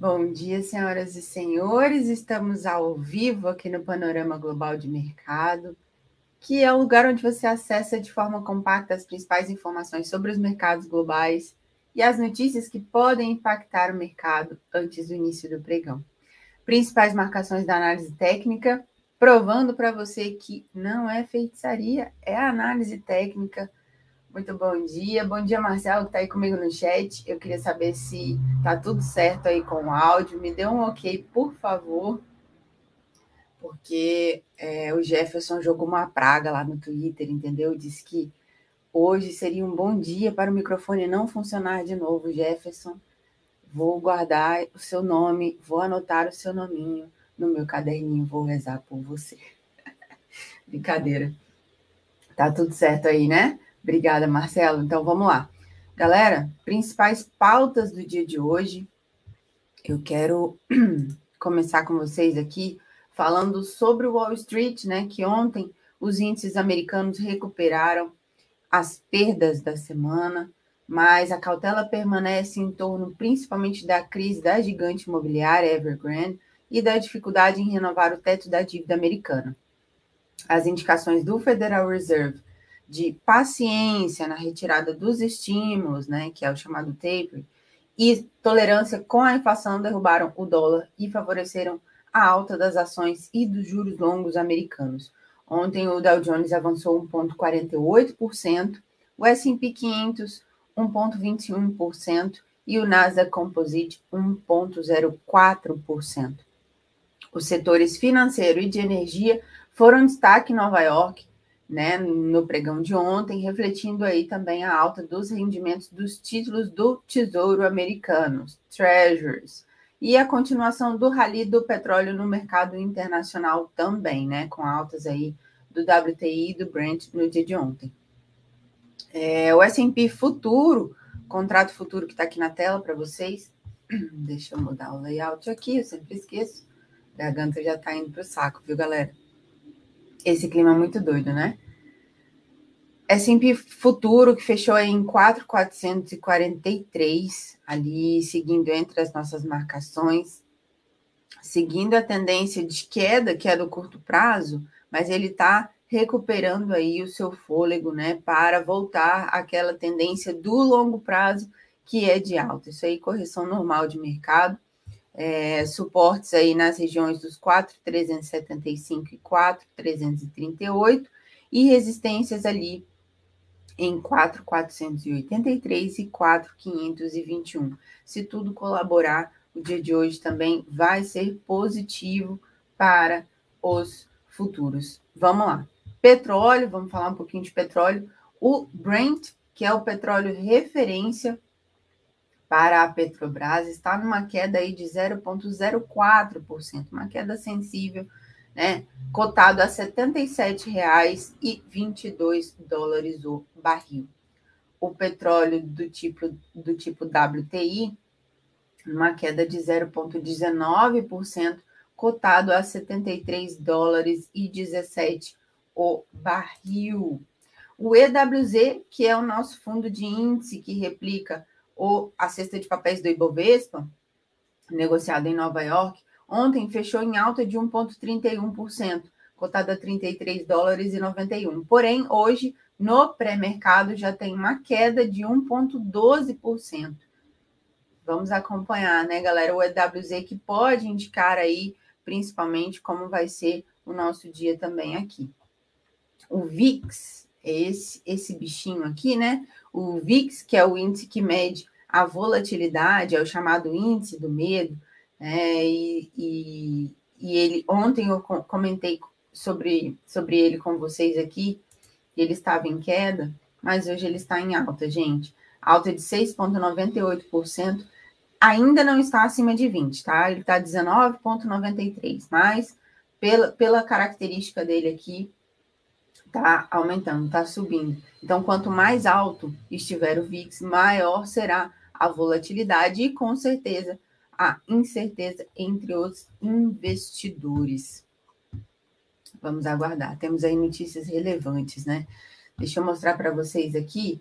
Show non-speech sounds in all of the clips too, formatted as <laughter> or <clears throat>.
Bom dia, senhoras e senhores. Estamos ao vivo aqui no Panorama Global de Mercado, que é o lugar onde você acessa de forma compacta as principais informações sobre os mercados globais e as notícias que podem impactar o mercado antes do início do pregão. Principais marcações da análise técnica, provando para você que não é feitiçaria, é análise técnica muito bom dia. Bom dia, Marcelo, que está aí comigo no chat. Eu queria saber se tá tudo certo aí com o áudio. Me dê um ok, por favor. Porque é, o Jefferson jogou uma praga lá no Twitter, entendeu? Disse que hoje seria um bom dia para o microfone não funcionar de novo, Jefferson. Vou guardar o seu nome, vou anotar o seu nominho no meu caderninho, vou rezar por você. <laughs> Brincadeira. Tá tudo certo aí, né? Obrigada, Marcelo. Então vamos lá. Galera, principais pautas do dia de hoje. Eu quero <clears throat> começar com vocês aqui falando sobre o Wall Street, né? Que ontem os índices americanos recuperaram as perdas da semana, mas a cautela permanece em torno principalmente da crise da gigante imobiliária Evergrande e da dificuldade em renovar o teto da dívida americana. As indicações do Federal Reserve de paciência na retirada dos estímulos, né, que é o chamado taper, e tolerância com a inflação derrubaram o dólar e favoreceram a alta das ações e dos juros longos americanos. Ontem o Dow Jones avançou 1,48%, o S&P 500 1,21% e o Nasdaq Composite 1,04%. Os setores financeiro e de energia foram destaque em Nova York, né, no pregão de ontem, refletindo aí também a alta dos rendimentos dos títulos do Tesouro americano, Treasuries, e a continuação do rally do petróleo no mercado internacional também, né, com altas aí do WTI e do Brent no dia de ontem. É, o S&P futuro, contrato futuro que está aqui na tela para vocês, deixa eu mudar o layout aqui, eu sempre esqueço, a garganta já está indo para o saco, viu, galera? Esse clima é muito doido, né? S&P Futuro, que fechou em 4,443, ali seguindo entre as nossas marcações, seguindo a tendência de queda, que é do curto prazo, mas ele está recuperando aí o seu fôlego, né, para voltar àquela tendência do longo prazo, que é de alta. Isso aí, correção normal de mercado, é, suportes aí nas regiões dos 4,375 e 4,338 e resistências ali em 4,483 e 4,521. Se tudo colaborar, o dia de hoje também vai ser positivo para os futuros. Vamos lá. Petróleo, vamos falar um pouquinho de petróleo. O Brent, que é o petróleo referência para a Petrobras, está numa queda aí de 0,04%, uma queda sensível né? Cotado a R$ 77,22 dólares o barril. O petróleo do tipo do tipo WTI, uma queda de 0,19%, cotado a 73 dólares e 17 o barril. O EWZ, que é o nosso fundo de índice que replica o, a cesta de papéis do Ibovespa, negociado em Nova York, Ontem fechou em alta de 1,31%, cotada a 33 dólares e 91. Porém, hoje, no pré-mercado, já tem uma queda de 1,12%. Vamos acompanhar, né, galera? O EWZ que pode indicar aí, principalmente, como vai ser o nosso dia também aqui. O VIX, esse, esse bichinho aqui, né? O VIX, que é o índice que mede a volatilidade, é o chamado índice do medo, é, e, e, e, ele ontem eu comentei sobre, sobre ele com vocês aqui, ele estava em queda, mas hoje ele está em alta, gente. Alta de 6,98%, ainda não está acima de 20, tá? Ele está 19,93, mas pela, pela característica dele aqui, tá aumentando, tá subindo. Então, quanto mais alto estiver o VIX, maior será a volatilidade e com certeza a incerteza entre os investidores. Vamos aguardar. Temos aí notícias relevantes, né? Deixa eu mostrar para vocês aqui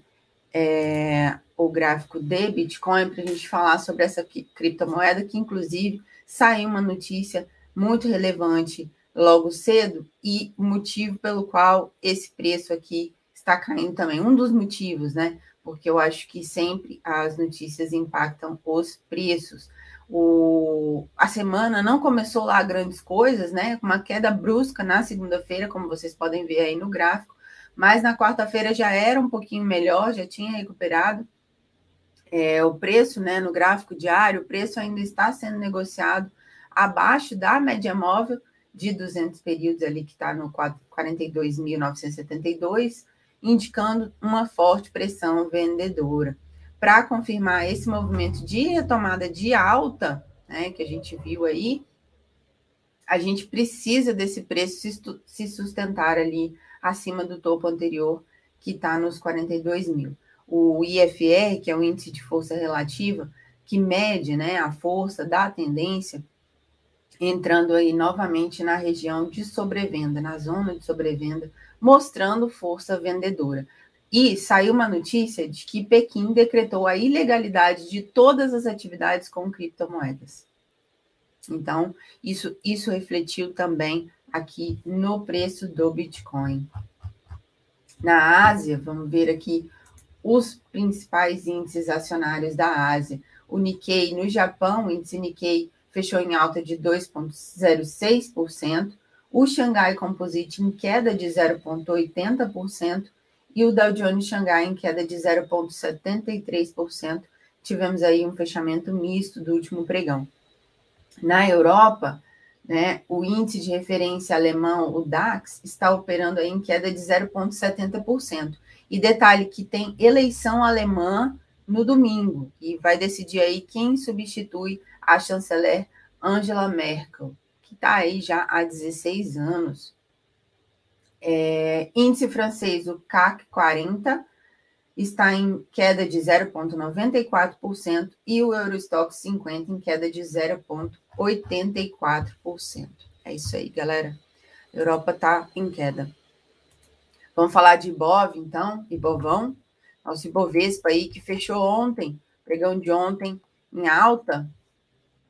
é, o gráfico de Bitcoin para a gente falar sobre essa criptomoeda, que inclusive saiu uma notícia muito relevante logo cedo e o motivo pelo qual esse preço aqui está caindo também. Um dos motivos, né? Porque eu acho que sempre as notícias impactam os preços. O, a semana não começou lá grandes coisas, né? Uma queda brusca na segunda-feira, como vocês podem ver aí no gráfico, mas na quarta-feira já era um pouquinho melhor, já tinha recuperado. É, o preço, né, no gráfico diário, o preço ainda está sendo negociado abaixo da média móvel de 200 períodos ali, que está no 42.972, indicando uma forte pressão vendedora. Para confirmar esse movimento de retomada de alta, né, que a gente viu aí, a gente precisa desse preço se sustentar ali acima do topo anterior, que está nos 42 mil. O IFR, que é o índice de força relativa, que mede né, a força da tendência, entrando aí novamente na região de sobrevenda, na zona de sobrevenda, mostrando força vendedora. E saiu uma notícia de que Pequim decretou a ilegalidade de todas as atividades com criptomoedas. Então, isso, isso refletiu também aqui no preço do Bitcoin. Na Ásia, vamos ver aqui os principais índices acionários da Ásia. O Nikkei no Japão, o índice Nikkei fechou em alta de 2,06%, o Xangai Composite em queda de 0,80% e o Dow Jones Xangai em queda de 0,73%. Tivemos aí um fechamento misto do último pregão. Na Europa, né, o índice de referência alemão, o DAX, está operando em queda de 0,70%. E detalhe que tem eleição alemã no domingo e vai decidir aí quem substitui a chanceler Angela Merkel, que está aí já há 16 anos. É, índice francês, o CAC 40, está em queda de 0,94% e o Eurostock 50 em queda de 0,84%. É isso aí, galera. Europa está em queda. Vamos falar de Ibov, então, Ibovão, nosso Ibovespa aí, que fechou ontem, pregão de ontem, em alta,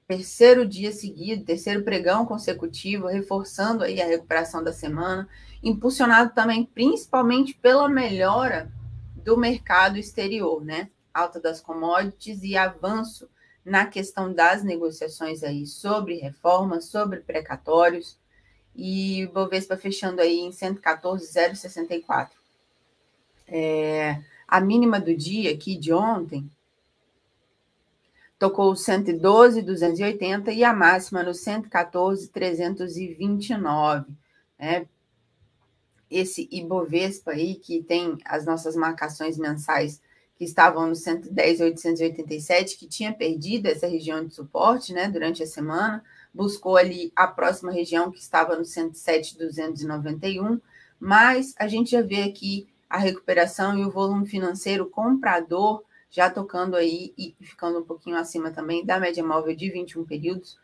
terceiro dia seguido, terceiro pregão consecutivo, reforçando aí a recuperação da semana, impulsionado também principalmente pela melhora do mercado exterior, né? Alta das commodities e avanço na questão das negociações aí sobre reformas, sobre precatórios, e Bovespa fechando aí em 114,064. É, a mínima do dia aqui de ontem tocou 112,280 e a máxima no 114,329. Né? Esse Ibovespa aí, que tem as nossas marcações mensais que estavam no 110,887, que tinha perdido essa região de suporte né, durante a semana, buscou ali a próxima região que estava no 107,291, mas a gente já vê aqui a recuperação e o volume financeiro comprador já tocando aí e ficando um pouquinho acima também da média móvel de 21 períodos,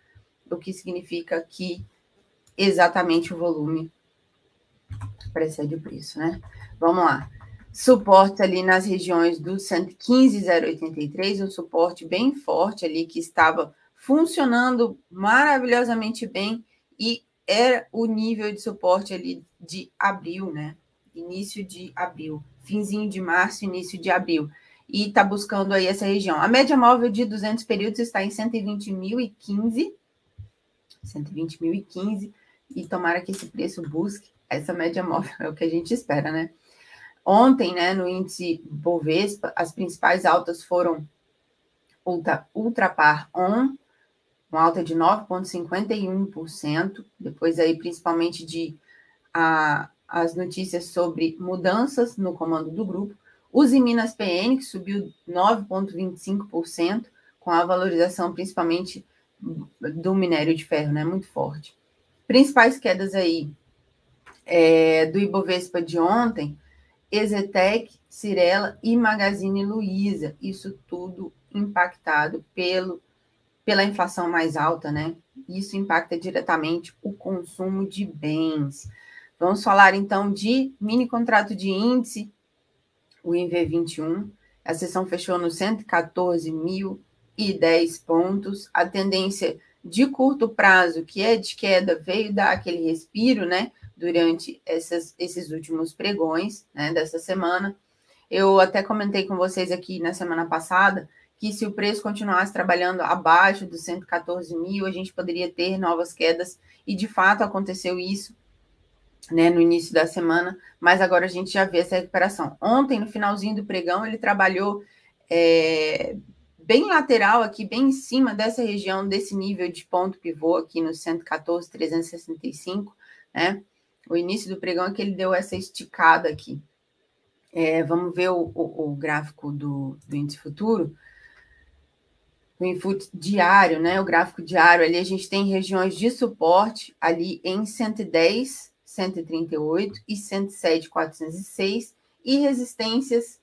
o que significa que exatamente o volume precede o preço, né? Vamos lá. Suporte ali nas regiões do 115,083, um suporte bem forte ali que estava funcionando maravilhosamente bem e era o nível de suporte ali de abril, né? Início de abril, finzinho de março, início de abril. E está buscando aí essa região. A média móvel de 200 períodos está em 120.015, 120.015, e tomara que esse preço busque essa média móvel, é o que a gente espera, né? Ontem, né, no índice Bovespa, as principais altas foram Ultra, Ultrapar On, uma alta de 9,51%, depois aí principalmente de a, as notícias sobre mudanças no comando do grupo. Use Minas PN, que subiu 9,25%, com a valorização principalmente do minério de ferro, né? Muito forte. Principais quedas aí é, do Ibovespa de ontem, Exetec, Cirela e Magazine Luiza. Isso tudo impactado pelo pela inflação mais alta, né? Isso impacta diretamente o consumo de bens. Vamos falar então de mini contrato de índice, o INV21, A sessão fechou no 114.010 pontos. A tendência de curto prazo, que é de queda, veio dar aquele respiro, né? Durante essas, esses últimos pregões, né? Dessa semana. Eu até comentei com vocês aqui na semana passada que se o preço continuasse trabalhando abaixo dos 114 mil, a gente poderia ter novas quedas, e de fato aconteceu isso né, no início da semana, mas agora a gente já vê essa recuperação. Ontem, no finalzinho do pregão, ele trabalhou é, bem lateral aqui, bem em cima dessa região, desse nível de ponto pivô aqui no 114,365, né? O início do pregão é que ele deu essa esticada aqui. É, vamos ver o, o, o gráfico do, do, índice futuro. O input diário, né? O gráfico diário ali, a gente tem regiões de suporte ali em 110 138 e 107, 406, e resistências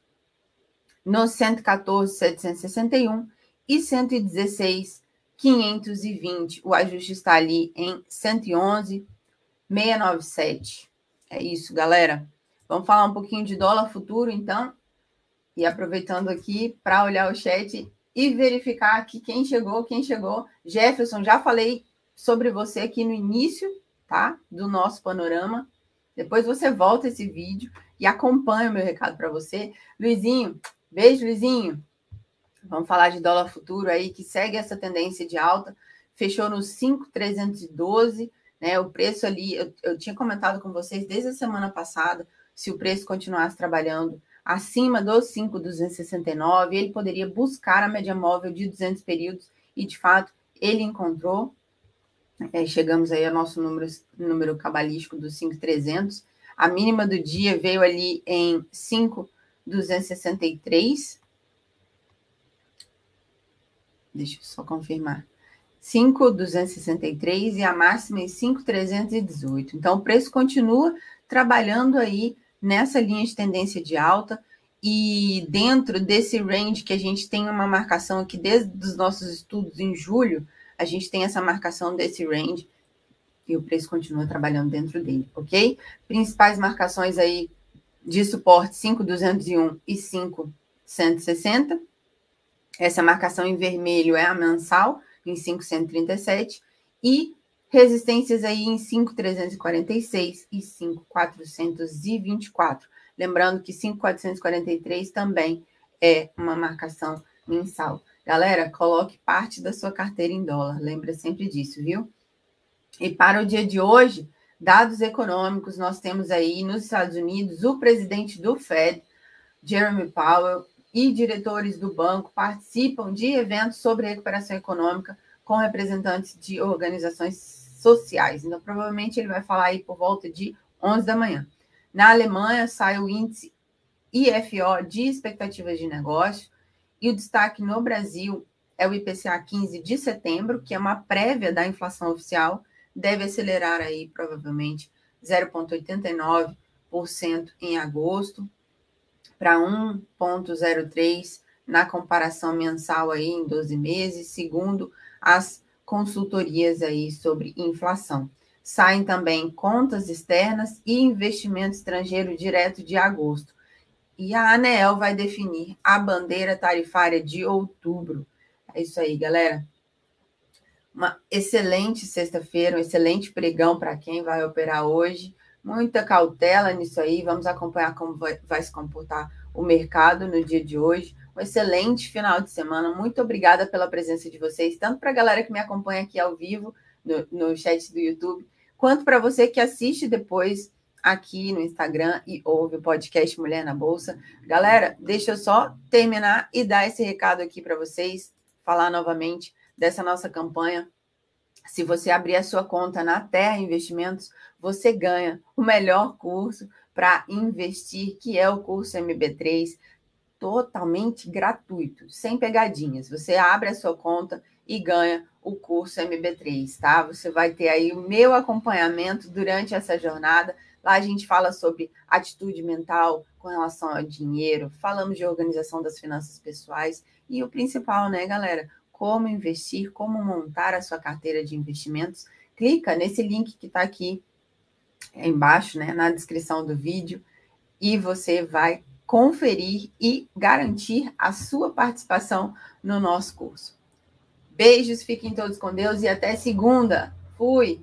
no 114, 761 e 116, 520. O ajuste está ali em 111, 697. É isso, galera. Vamos falar um pouquinho de dólar futuro, então. E aproveitando aqui para olhar o chat e verificar aqui quem chegou, quem chegou. Jefferson, já falei sobre você aqui no início tá? Do nosso panorama. Depois você volta esse vídeo e acompanha o meu recado para você. Luizinho, beijo, Luizinho. Vamos falar de dólar futuro aí, que segue essa tendência de alta. Fechou no 5,312, né? O preço ali, eu, eu tinha comentado com vocês desde a semana passada, se o preço continuasse trabalhando acima dos 5,269, ele poderia buscar a média móvel de 200 períodos e, de fato, ele encontrou. É, chegamos aí ao nosso número, número cabalístico dos 5,300. A mínima do dia veio ali em 5,263. Deixa eu só confirmar. 5,263 e a máxima em 5,318. Então, o preço continua trabalhando aí nessa linha de tendência de alta e dentro desse range que a gente tem uma marcação aqui desde os nossos estudos em julho, a gente tem essa marcação desse range e o preço continua trabalhando dentro dele, ok? Principais marcações aí de suporte 5,201 e 5,160. Essa marcação em vermelho é a mensal, em 537, e resistências aí em 5,346 e 5,424. Lembrando que 5,443 também é uma marcação mensal. Galera, coloque parte da sua carteira em dólar, lembra sempre disso, viu? E para o dia de hoje, dados econômicos, nós temos aí nos Estados Unidos o presidente do Fed, Jeremy Powell, e diretores do banco participam de eventos sobre recuperação econômica com representantes de organizações sociais. Então, provavelmente ele vai falar aí por volta de 11 da manhã. Na Alemanha, sai o índice IFO de expectativas de negócio. E o destaque no Brasil é o IPCA 15 de setembro, que é uma prévia da inflação oficial, deve acelerar aí provavelmente 0,89% em agosto para 1,03% na comparação mensal aí em 12 meses, segundo as consultorias aí sobre inflação. Saem também contas externas e investimento estrangeiro direto de agosto. E a ANEEL vai definir a bandeira tarifária de outubro. É isso aí, galera. Uma excelente sexta-feira, um excelente pregão para quem vai operar hoje. Muita cautela nisso aí. Vamos acompanhar como vai, vai, se comportar o mercado no dia de hoje. Um excelente final de semana. Muito obrigada pela presença de vocês, tanto para a galera que me acompanha aqui ao vivo no, no chat do YouTube, quanto para você que assiste depois aqui no Instagram e ouve o podcast Mulher na Bolsa. Galera, deixa eu só terminar e dar esse recado aqui para vocês, falar novamente dessa nossa campanha. Se você abrir a sua conta na Terra Investimentos, você ganha o melhor curso para investir, que é o curso MB3, totalmente gratuito, sem pegadinhas. Você abre a sua conta e ganha o curso MB3, tá? Você vai ter aí o meu acompanhamento durante essa jornada Lá a gente fala sobre atitude mental com relação ao dinheiro, falamos de organização das finanças pessoais e o principal, né, galera? Como investir, como montar a sua carteira de investimentos. Clica nesse link que está aqui embaixo, né, na descrição do vídeo, e você vai conferir e garantir a sua participação no nosso curso. Beijos, fiquem todos com Deus e até segunda. Fui!